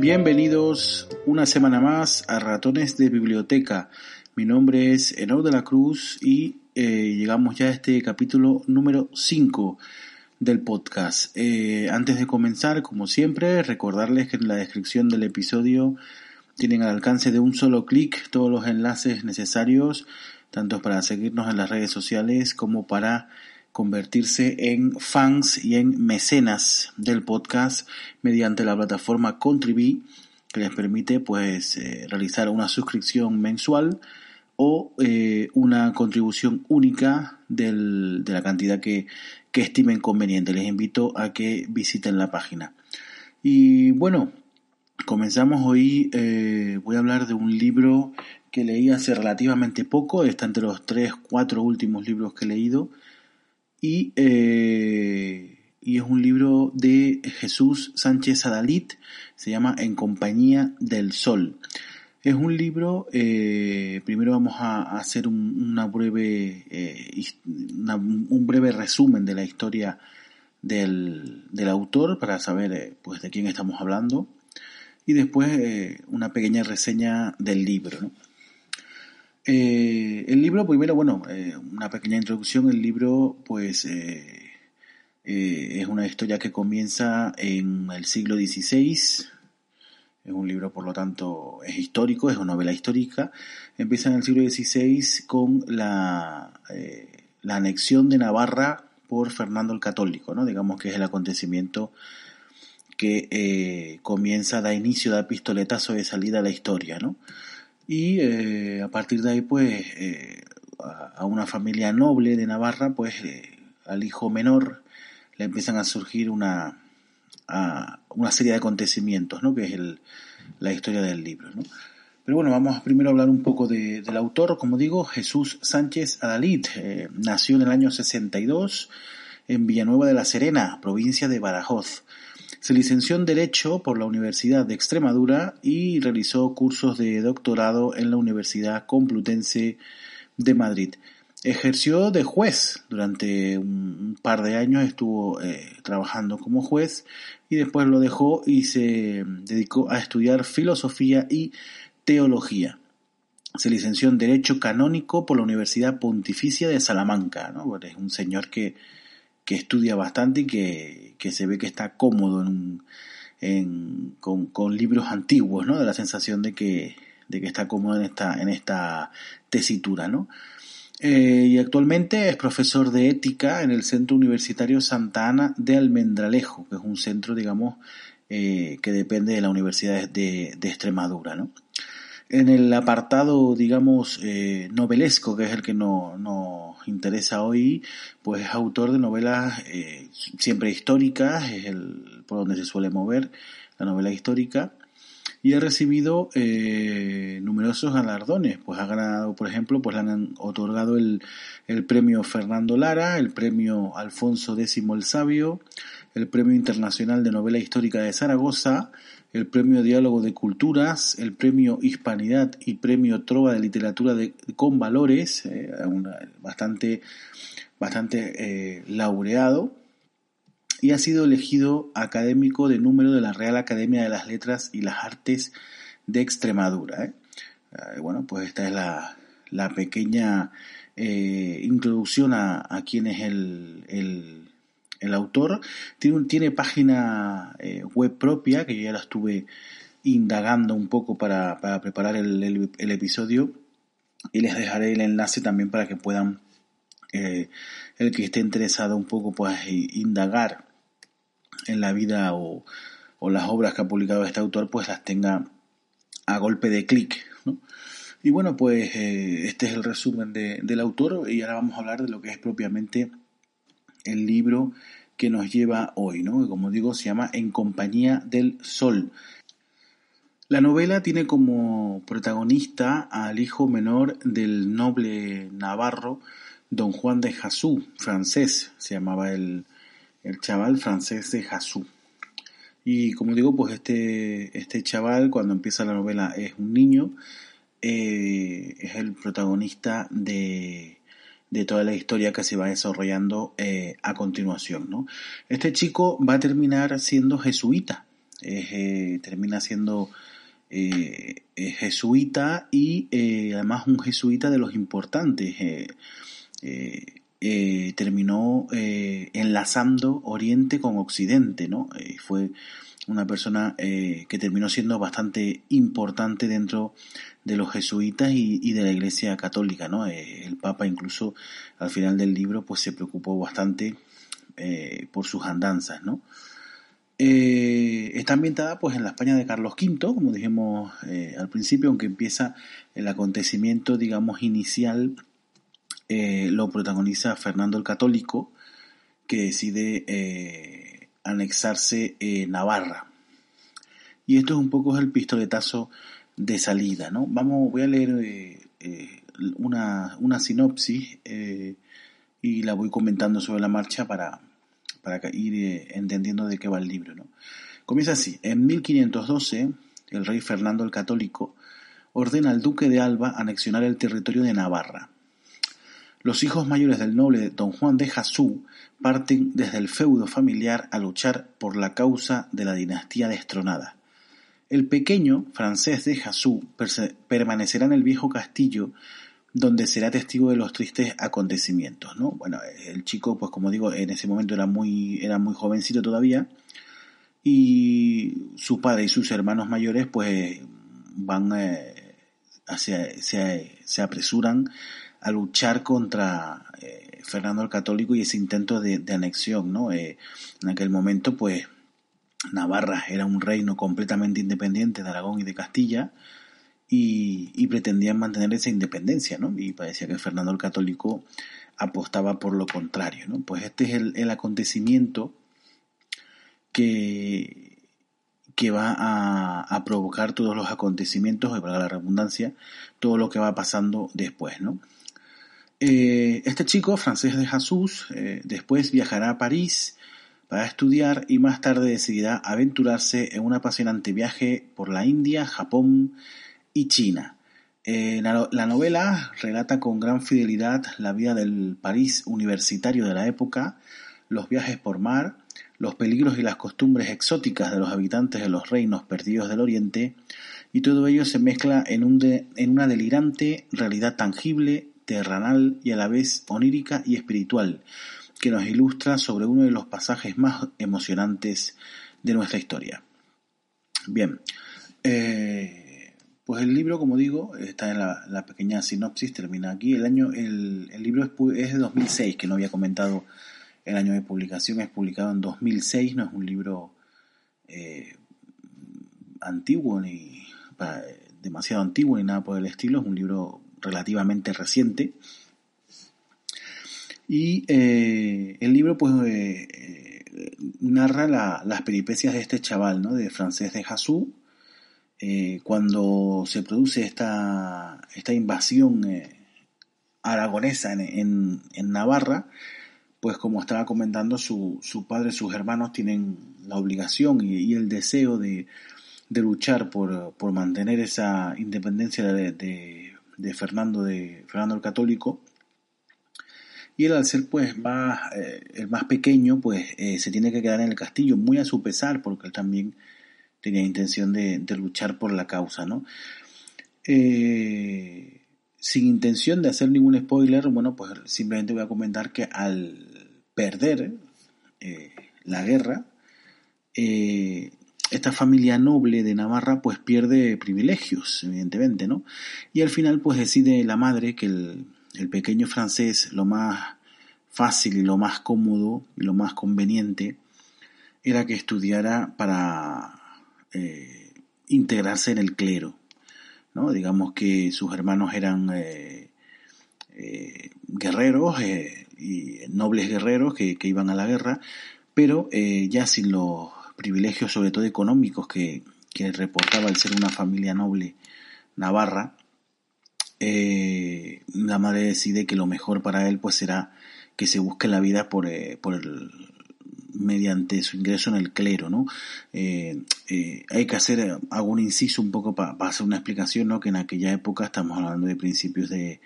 Bienvenidos una semana más a Ratones de Biblioteca. Mi nombre es Enor de la Cruz y eh, llegamos ya a este capítulo número 5 del podcast. Eh, antes de comenzar, como siempre, recordarles que en la descripción del episodio tienen al alcance de un solo clic todos los enlaces necesarios, tanto para seguirnos en las redes sociales como para convertirse en fans y en mecenas del podcast mediante la plataforma Contribui que les permite pues eh, realizar una suscripción mensual o eh, una contribución única del, de la cantidad que, que estimen conveniente. Les invito a que visiten la página. Y bueno, comenzamos hoy. Eh, voy a hablar de un libro que leí hace relativamente poco. Está entre los tres, cuatro últimos libros que he leído y, eh, y es un libro de Jesús Sánchez Adalit, se llama En compañía del sol. Es un libro, eh, primero vamos a, hacer un, una breve, eh, un breve resumen de la historia del, del autor para saber pues de quién estamos hablando y después una pequeña reseña del libro. ¿no? Eh, el libro, primero, bueno, eh, una pequeña introducción. El libro, pues, eh, es una historia que comienza en el siglo XVI. Es un libro, por lo tanto, es histórico, es una novela histórica. Empieza en el siglo XVI con la, la anexión de Navarra por Fernando el Católico, ¿no? Digamos que es el acontecimiento que comienza, da inicio, da pistoletazo de salida a la historia, ¿no? Y eh, a partir de ahí pues eh, a una familia noble de Navarra pues eh, al hijo menor le empiezan a surgir una, una serie de acontecimientos ¿no? que es el, la historia del libro ¿no? pero bueno vamos primero a hablar un poco de, del autor como digo Jesús Sánchez Adalid nació en el año 62 en Villanueva de la Serena provincia de Badajoz se licenció en Derecho por la Universidad de Extremadura y realizó cursos de doctorado en la Universidad Complutense de Madrid. Ejerció de juez durante un par de años, estuvo eh, trabajando como juez y después lo dejó y se dedicó a estudiar filosofía y teología. Se licenció en Derecho Canónico por la Universidad Pontificia de Salamanca. Es un señor que, que estudia bastante y que, que se ve que está cómodo en, con, libros antiguos, ¿no? Da la sensación de que, de que está cómodo en esta, en esta tesitura, ¿no? Eh, y actualmente es profesor de ética en el Centro Universitario Santa Ana de Almendralejo, que es un centro, digamos, eh, que depende de la Universidad de, de Extremadura, ¿no? En el apartado, digamos, eh, novelesco, que es el que no, nos interesa hoy, pues es autor de novelas eh, siempre históricas, es el por donde se suele mover la novela histórica, y ha recibido eh, numerosos galardones, pues ha ganado, por ejemplo, pues le han otorgado el, el premio Fernando Lara, el premio Alfonso X el Sabio, el premio internacional de novela histórica de Zaragoza, el Premio Diálogo de Culturas, el Premio Hispanidad y Premio Trova de Literatura de, con Valores, eh, bastante, bastante eh, laureado, y ha sido elegido académico de número de la Real Academia de las Letras y las Artes de Extremadura. ¿eh? bueno, pues esta es la, la pequeña introducción a, quién es el el autor tiene, tiene página eh, web propia, que yo ya la estuve indagando un poco para, para preparar el, el, episodio, y les dejaré el enlace también para que puedan, eh, el que esté interesado un poco, pues indagar en la vida o, las obras que ha publicado este autor, pues las tenga a golpe de clic. Y bueno, pues eh, este es el resumen del autor y ahora vamos a hablar de lo que es propiamente el libro que nos lleva hoy, ¿no? como digo, se llama En compañía del sol. La novela tiene como protagonista al hijo menor del noble navarro, don Juan de Jasú, francés, se llamaba el, el chaval francés de Jasú. Y como digo, pues este, este chaval cuando empieza la novela es un niño, eh, es el protagonista de, de toda la historia que se va desarrollando eh, a continuación. ¿no? Este chico va a terminar siendo jesuita, eh, termina siendo eh, jesuita y además un jesuita de los importantes. terminó enlazando Oriente con Occidente, ¿no? fue una persona que terminó siendo bastante importante dentro de los jesuitas y, de la Iglesia Católica, ¿no? Eh, el Papa incluso al final del libro pues se preocupó bastante eh, por sus andanzas, ¿no? Eh, está ambientada pues en la España de Carlos V, como dijimos al principio, aunque empieza el acontecimiento, digamos, inicial, lo protagoniza Fernando el Católico, que decide anexarse Navarra. Y esto es un poco el pistoletazo de salida, ¿no? Vamos, voy a leer eh, eh, una, una, sinopsis eh, y la voy comentando sobre la marcha para, para ir entendiendo de qué va el libro, ¿no? Comienza así. En 1512, el rey Fernando el Católico ordena al duque de Alba anexionar el territorio de Navarra. Los hijos mayores del noble don Juan de Jasú parten desde el feudo familiar a luchar por la causa de la dinastía destronada. El pequeño francés de Jasú permanecerá en el viejo castillo donde será testigo de los tristes acontecimientos, ¿no? Bueno, el chico, pues como digo, en ese momento era muy, era muy jovencito todavía y su padre y sus hermanos mayores, pues van, eh, hacia, se, apresuran a luchar contra eh, Fernando el Católico y ese intento de, anexión, ¿no? Eh, en aquel momento, pues Navarra era un reino completamente independiente de Aragón y de Castilla y, pretendían mantener esa independencia, ¿no? Y parecía que Fernando el Católico apostaba por lo contrario, ¿no? Pues este es el, acontecimiento que, que va a, provocar todos los acontecimientos, y para la redundancia, todo lo que va pasando después, ¿no? Eh, este chico, francés de Jesús, eh, después viajará a París para estudiar y más tarde decidirá aventurarse en un apasionante viaje por la India, Japón y China. Eh, la, novela relata con gran fidelidad la vida del París universitario de la época, los viajes por mar, los peligros y las costumbres exóticas de los habitantes de los reinos perdidos del Oriente, y todo ello se mezcla en, un en una delirante realidad tangible, terrenal y a la vez onírica y espiritual, que nos ilustra sobre uno de los pasajes más emocionantes de nuestra historia. Bien, eh, pues el libro, como digo, está en la, pequeña sinopsis, termina aquí. El año, el, libro es, de 2006, que no había comentado el año de publicación, es publicado en 2006, no es un libro eh, antiguo ni demasiado antiguo ni nada por el estilo, es un libro relativamente reciente. Y eh, el libro pues eh, eh, narra las peripecias de este chaval, ¿no? De francés de Jasú, cuando se produce esta, esta invasión aragonesa en, en, Navarra, pues como estaba comentando, su, su padre sus hermanos tienen la obligación y, el deseo de, de luchar por, por, mantener esa independencia de, de, de, Fernando, de Fernando el Católico y él al ser pues más, eh, el más pequeño pues eh, se tiene que quedar en el castillo muy a su pesar porque él también tenía intención de, luchar por la causa, ¿no? Eh, sin intención de hacer ningún spoiler, bueno pues simplemente voy a comentar que al perder la guerra, esta familia noble de Navarra pues pierde privilegios, evidentemente, ¿no? Y al final pues decide la madre que el, el pequeño francés lo más fácil y lo más cómodo y lo más conveniente era que estudiara para eh, integrarse en el clero. ¿no? Digamos que sus hermanos eran eh, eh, guerreros y nobles guerreros que, iban a la guerra, pero ya sin los privilegios, sobre todo económicos, que, que reportaba el ser una familia noble navarra, la madre decide que lo mejor para él pues será que se busque la vida por, por el, mediante su ingreso en el clero, ¿no? Eh, eh, hay que hacer, algún inciso un poco para hacer una explicación, ¿no? Que en aquella época, estamos hablando de principios de,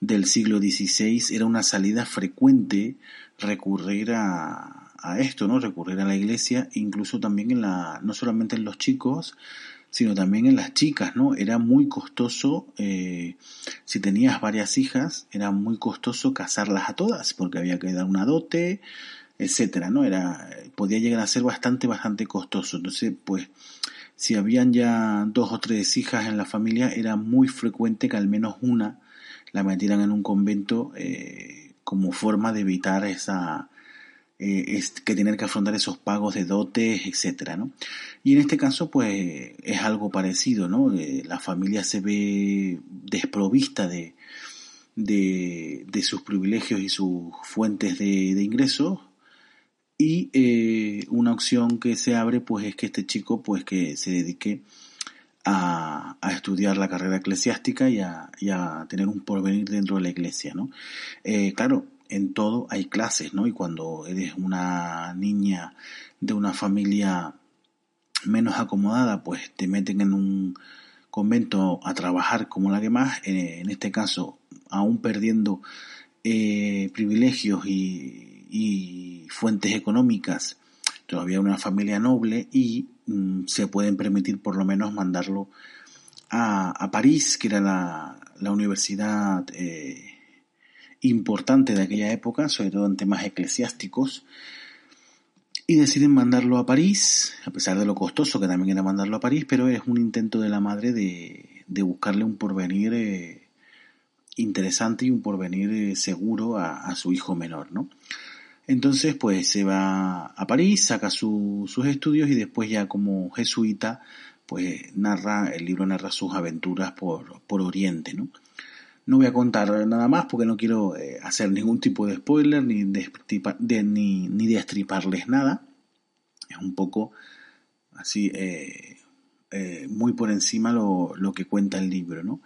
del siglo XVI, era una salida frecuente recurrir a, a esto, ¿no? Recurrir a la iglesia, incluso también en la, no solamente en los chicos, sino también en las chicas, ¿no? Era muy costoso, eh, si tenías varias hijas, era muy costoso casarlas a todas, porque había que dar una dote, etcétera, ¿no? Era, podía llegar a ser bastante, bastante costoso. Entonces, pues, si habían ya dos o tres hijas en la familia, era muy frecuente que al menos una la metieran en un convento eh, como forma de evitar esa, eh, que tener que afrontar esos pagos de dotes, etcétera, ¿no? Y en este caso, pues, es algo parecido, ¿no? Eh, la familia se ve desprovista de, de, de, sus privilegios y sus fuentes de, de ingresos y eh, una opción que se abre pues es que este chico pues que se dedique a, estudiar la carrera eclesiástica y a, tener un porvenir dentro de la iglesia, ¿no? Claro, en todo hay clases, ¿no? Y cuando eres una niña de una familia menos acomodada, pues te meten en un convento a trabajar como la demás, eh, en este caso, aún perdiendo privilegios y, y fuentes económicas, todavía una familia noble y mm, se pueden permitir por lo menos mandarlo a, París, que era la, universidad eh, importante de aquella época, sobre todo en temas eclesiásticos, y deciden mandarlo a París, a pesar de lo costoso que también era mandarlo a París, pero es un intento de la madre de, buscarle un porvenir eh, interesante y un porvenir eh, seguro a, su hijo menor, ¿no? Entonces, pues se va a París, saca sus estudios y después ya como jesuita, pues narra, el libro narra sus aventuras por, por Oriente, ¿no? No voy a contar nada más porque no quiero eh, hacer ningún tipo de spoiler ni de, ni, ni de estriparles nada. Es un poco así, eh, eh, muy por encima lo, lo, que cuenta el libro, ¿no?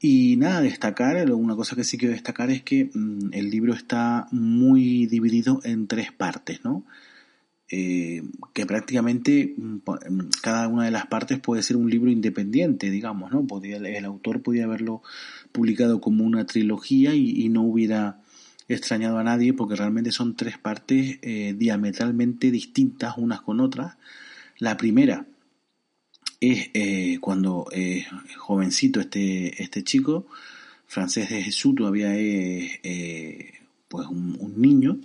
Y nada, destacar, una cosa que sí quiero destacar es que mm, el libro está muy dividido en tres partes, ¿no? Eh, que prácticamente mm, mm, cada una de las partes puede ser un libro independiente, digamos, ¿no? Podría, el autor podría haberlo publicado como una trilogía y, no hubiera extrañado a nadie porque realmente son tres partes eh, diametralmente distintas unas con otras. La primera es eh, cuando jovencito este, este chico, francés de Jesús, todavía es pues un, niño,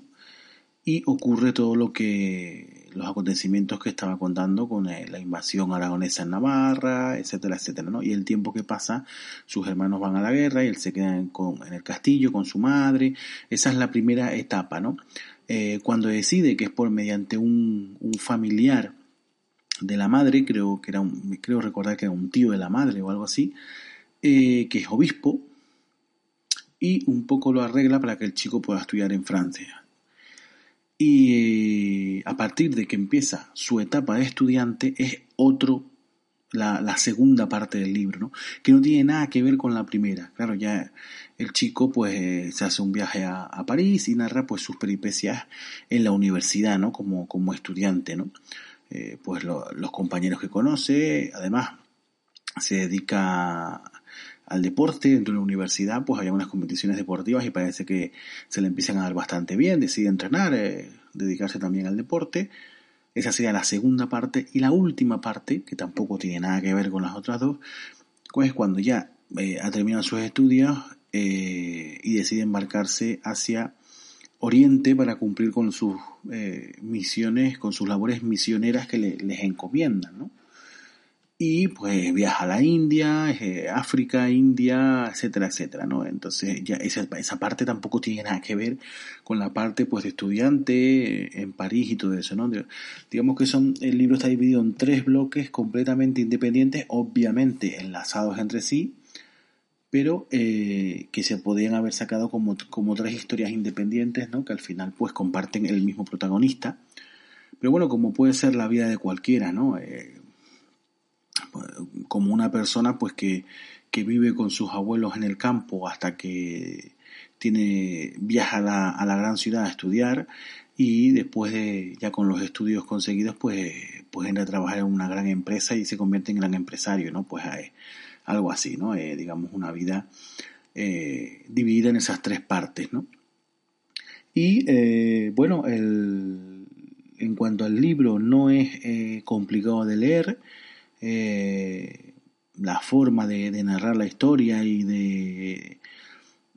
y ocurre todo lo que los acontecimientos que estaba contando con la invasión aragonesa en Navarra, etcétera, etcétera, ¿no? Y el tiempo que pasa, sus hermanos van a la guerra y él se queda en, en el castillo con su madre. Esa es la primera etapa, ¿no? cuando decide que es por mediante un, un familiar de la madre, creo que era un, creo recordar que era un tío de la madre o algo así, eh, que es obispo, y un poco lo arregla para que el chico pueda estudiar en Francia. Y a partir de que empieza su etapa de estudiante es otro, la, segunda parte del libro, ¿no? que no tiene nada que ver con la primera. Claro, ya el chico pues eh, se hace un viaje a, a, París y narra pues sus peripecias en la universidad, ¿no? Como, como estudiante, ¿no? Eh, pues los compañeros que conoce, además se dedica al deporte dentro de la universidad, pues hay unas competiciones deportivas y parece que se le empiezan a dar bastante bien, decide entrenar, eh, dedicarse también al deporte. Esa sería la segunda parte y la última parte, que tampoco tiene nada que ver con las otras dos, pues cuando ya eh, ha terminado sus estudios y decide embarcarse hacia Oriente para cumplir con sus eh, misiones, con sus labores misioneras que les encomiendan, ¿no? Y pues viaja a la India, eh, África, India, etcétera, etcétera, ¿no? Entonces ya esa, esa, parte tampoco tiene nada que ver con la parte pues de estudiante en París y todo eso, ¿no? Digamos que son, el libro está dividido en tres bloques completamente independientes, obviamente enlazados entre sí, pero eh, que se podían haber sacado como, como tres historias independientes, ¿no? Que al final pues comparten el mismo protagonista. Pero bueno, como puede ser la vida de cualquiera, ¿no? Eh, como una persona pues que, que, vive con sus abuelos en el campo hasta que tiene viaja a la, a la gran ciudad a estudiar y después de ya con los estudios conseguidos pues pues entra a trabajar en una gran empresa y se convierte en gran empresario no pues eh, algo así no eh, digamos una vida eh, dividida en esas tres partes no y bueno el, en cuanto al libro no es complicado de leer eh, la forma de, narrar la historia y de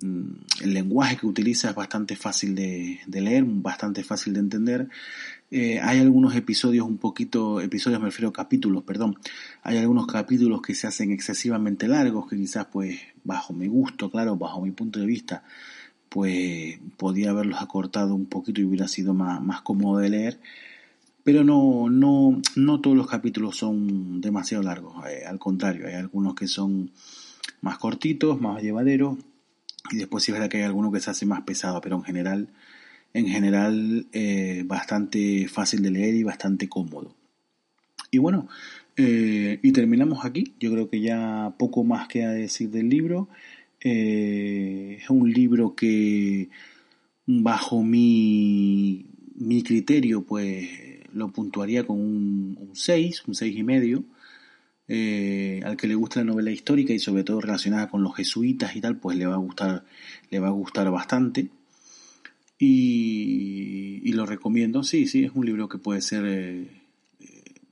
mm, el lenguaje que utiliza es bastante fácil de, leer, bastante fácil de entender. Eh, hay algunos episodios un poquito, episodios me refiero a capítulos, perdón. Hay algunos capítulos que se hacen excesivamente largos, que quizás pues bajo mi gusto, claro, bajo mi punto de vista, pues podía haberlos acortado un poquito y hubiera sido más, más cómodo de leer pero no, no, no todos los capítulos son demasiado largos, eh, al contrario, hay algunos que son más cortitos, más llevaderos, y después sí es verdad que hay alguno que se hace más pesado, pero en general, en general eh, bastante fácil de leer y bastante cómodo. Y bueno, eh, y terminamos aquí, yo creo que ya poco más queda decir del libro. es un libro que bajo mi, mi criterio pues lo puntuaría con un 6, un 6 y medio. Eh, al que le gusta la novela histórica y sobre todo relacionada con los jesuitas y tal, pues le va a gustar, le va a gustar bastante. Y, lo recomiendo, sí, sí, es un libro que puede ser eh,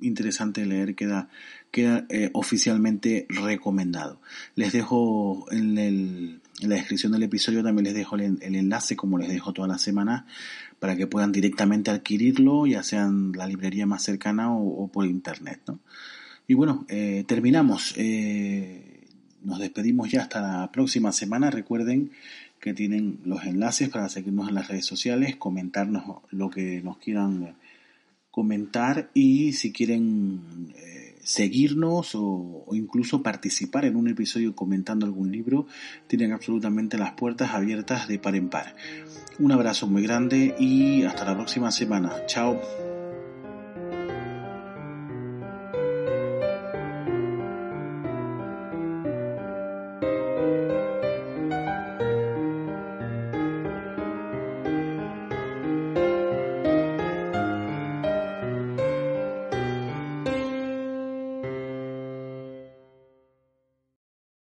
interesante de leer, queda, queda eh, oficialmente recomendado. Les dejo en, en, la descripción del episodio, también les dejo el, enlace, como les dejo todas las semanas, para que puedan directamente adquirirlo, ya sea en la librería más cercana o, por internet. ¿no? Y bueno, eh, terminamos. Eh, nos despedimos ya hasta la próxima semana. Recuerden que tienen los enlaces para seguirnos en las redes sociales, comentarnos lo que nos quieran comentar y si quieren eh, seguirnos o, incluso participar en un episodio comentando algún libro, tienen absolutamente las puertas abiertas de par en par. Un abrazo muy grande y hasta la próxima semana. Chao.